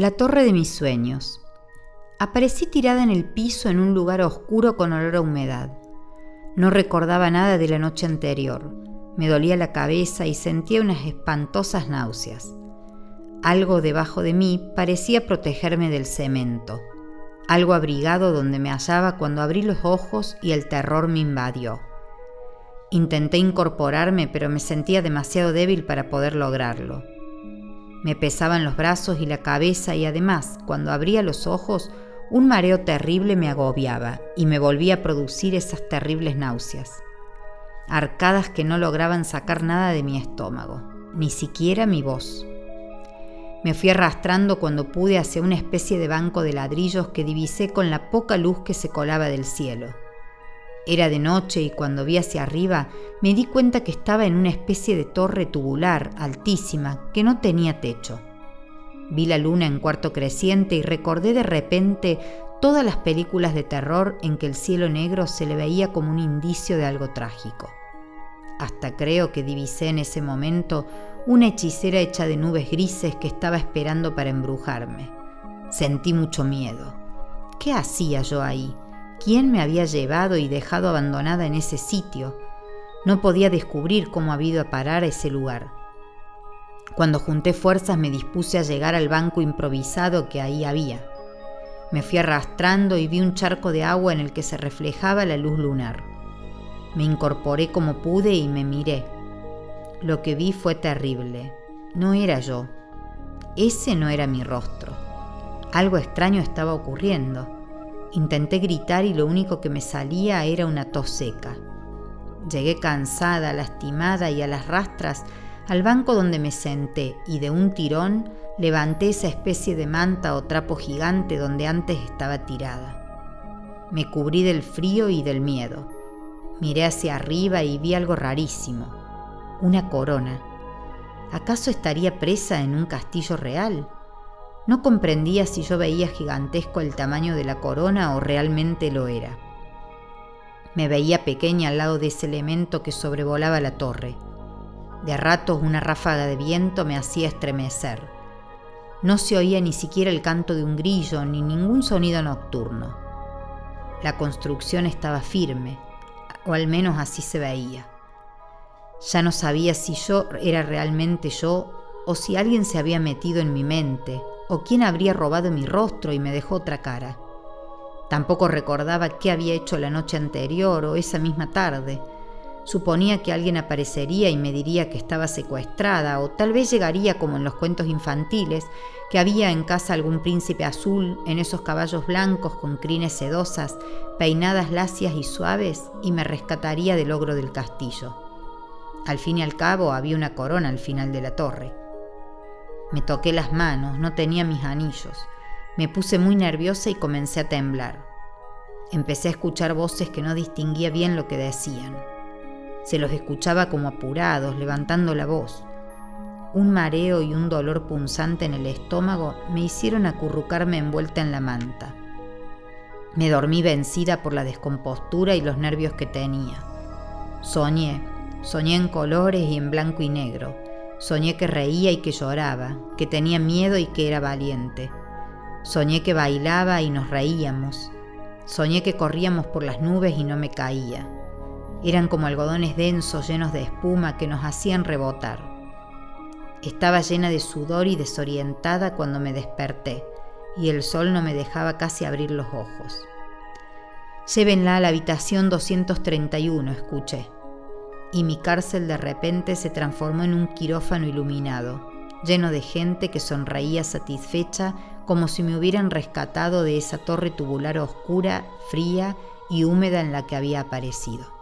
La torre de mis sueños. Aparecí tirada en el piso en un lugar oscuro con olor a humedad. No recordaba nada de la noche anterior. Me dolía la cabeza y sentía unas espantosas náuseas. Algo debajo de mí parecía protegerme del cemento, algo abrigado donde me hallaba cuando abrí los ojos y el terror me invadió. Intenté incorporarme, pero me sentía demasiado débil para poder lograrlo. Me pesaban los brazos y la cabeza y además, cuando abría los ojos, un mareo terrible me agobiaba y me volvía a producir esas terribles náuseas. Arcadas que no lograban sacar nada de mi estómago, ni siquiera mi voz. Me fui arrastrando cuando pude hacia una especie de banco de ladrillos que divisé con la poca luz que se colaba del cielo. Era de noche y cuando vi hacia arriba me di cuenta que estaba en una especie de torre tubular altísima que no tenía techo. Vi la luna en cuarto creciente y recordé de repente todas las películas de terror en que el cielo negro se le veía como un indicio de algo trágico. Hasta creo que divisé en ese momento una hechicera hecha de nubes grises que estaba esperando para embrujarme. Sentí mucho miedo. ¿Qué hacía yo ahí? Quién me había llevado y dejado abandonada en ese sitio. No podía descubrir cómo había ido a parar a ese lugar. Cuando junté fuerzas me dispuse a llegar al banco improvisado que ahí había. Me fui arrastrando y vi un charco de agua en el que se reflejaba la luz lunar. Me incorporé como pude y me miré. Lo que vi fue terrible. No era yo. Ese no era mi rostro. Algo extraño estaba ocurriendo. Intenté gritar y lo único que me salía era una tos seca. Llegué cansada, lastimada y a las rastras al banco donde me senté y de un tirón levanté esa especie de manta o trapo gigante donde antes estaba tirada. Me cubrí del frío y del miedo. Miré hacia arriba y vi algo rarísimo. Una corona. ¿Acaso estaría presa en un castillo real? No comprendía si yo veía gigantesco el tamaño de la corona o realmente lo era. Me veía pequeña al lado de ese elemento que sobrevolaba la torre. De ratos una ráfaga de viento me hacía estremecer. No se oía ni siquiera el canto de un grillo ni ningún sonido nocturno. La construcción estaba firme, o al menos así se veía. Ya no sabía si yo era realmente yo o si alguien se había metido en mi mente o quién habría robado mi rostro y me dejó otra cara. Tampoco recordaba qué había hecho la noche anterior o esa misma tarde. Suponía que alguien aparecería y me diría que estaba secuestrada, o tal vez llegaría como en los cuentos infantiles, que había en casa algún príncipe azul en esos caballos blancos con crines sedosas, peinadas lacias y suaves, y me rescataría del ogro del castillo. Al fin y al cabo había una corona al final de la torre. Me toqué las manos, no tenía mis anillos. Me puse muy nerviosa y comencé a temblar. Empecé a escuchar voces que no distinguía bien lo que decían. Se los escuchaba como apurados, levantando la voz. Un mareo y un dolor punzante en el estómago me hicieron acurrucarme envuelta en la manta. Me dormí vencida por la descompostura y los nervios que tenía. Soñé, soñé en colores y en blanco y negro Soñé que reía y que lloraba, que tenía miedo y que era valiente. Soñé que bailaba y nos reíamos. Soñé que corríamos por las nubes y no me caía. Eran como algodones densos llenos de espuma que nos hacían rebotar. Estaba llena de sudor y desorientada cuando me desperté, y el sol no me dejaba casi abrir los ojos. Llévenla a la habitación 231, escuché y mi cárcel de repente se transformó en un quirófano iluminado, lleno de gente que sonreía satisfecha como si me hubieran rescatado de esa torre tubular oscura, fría y húmeda en la que había aparecido.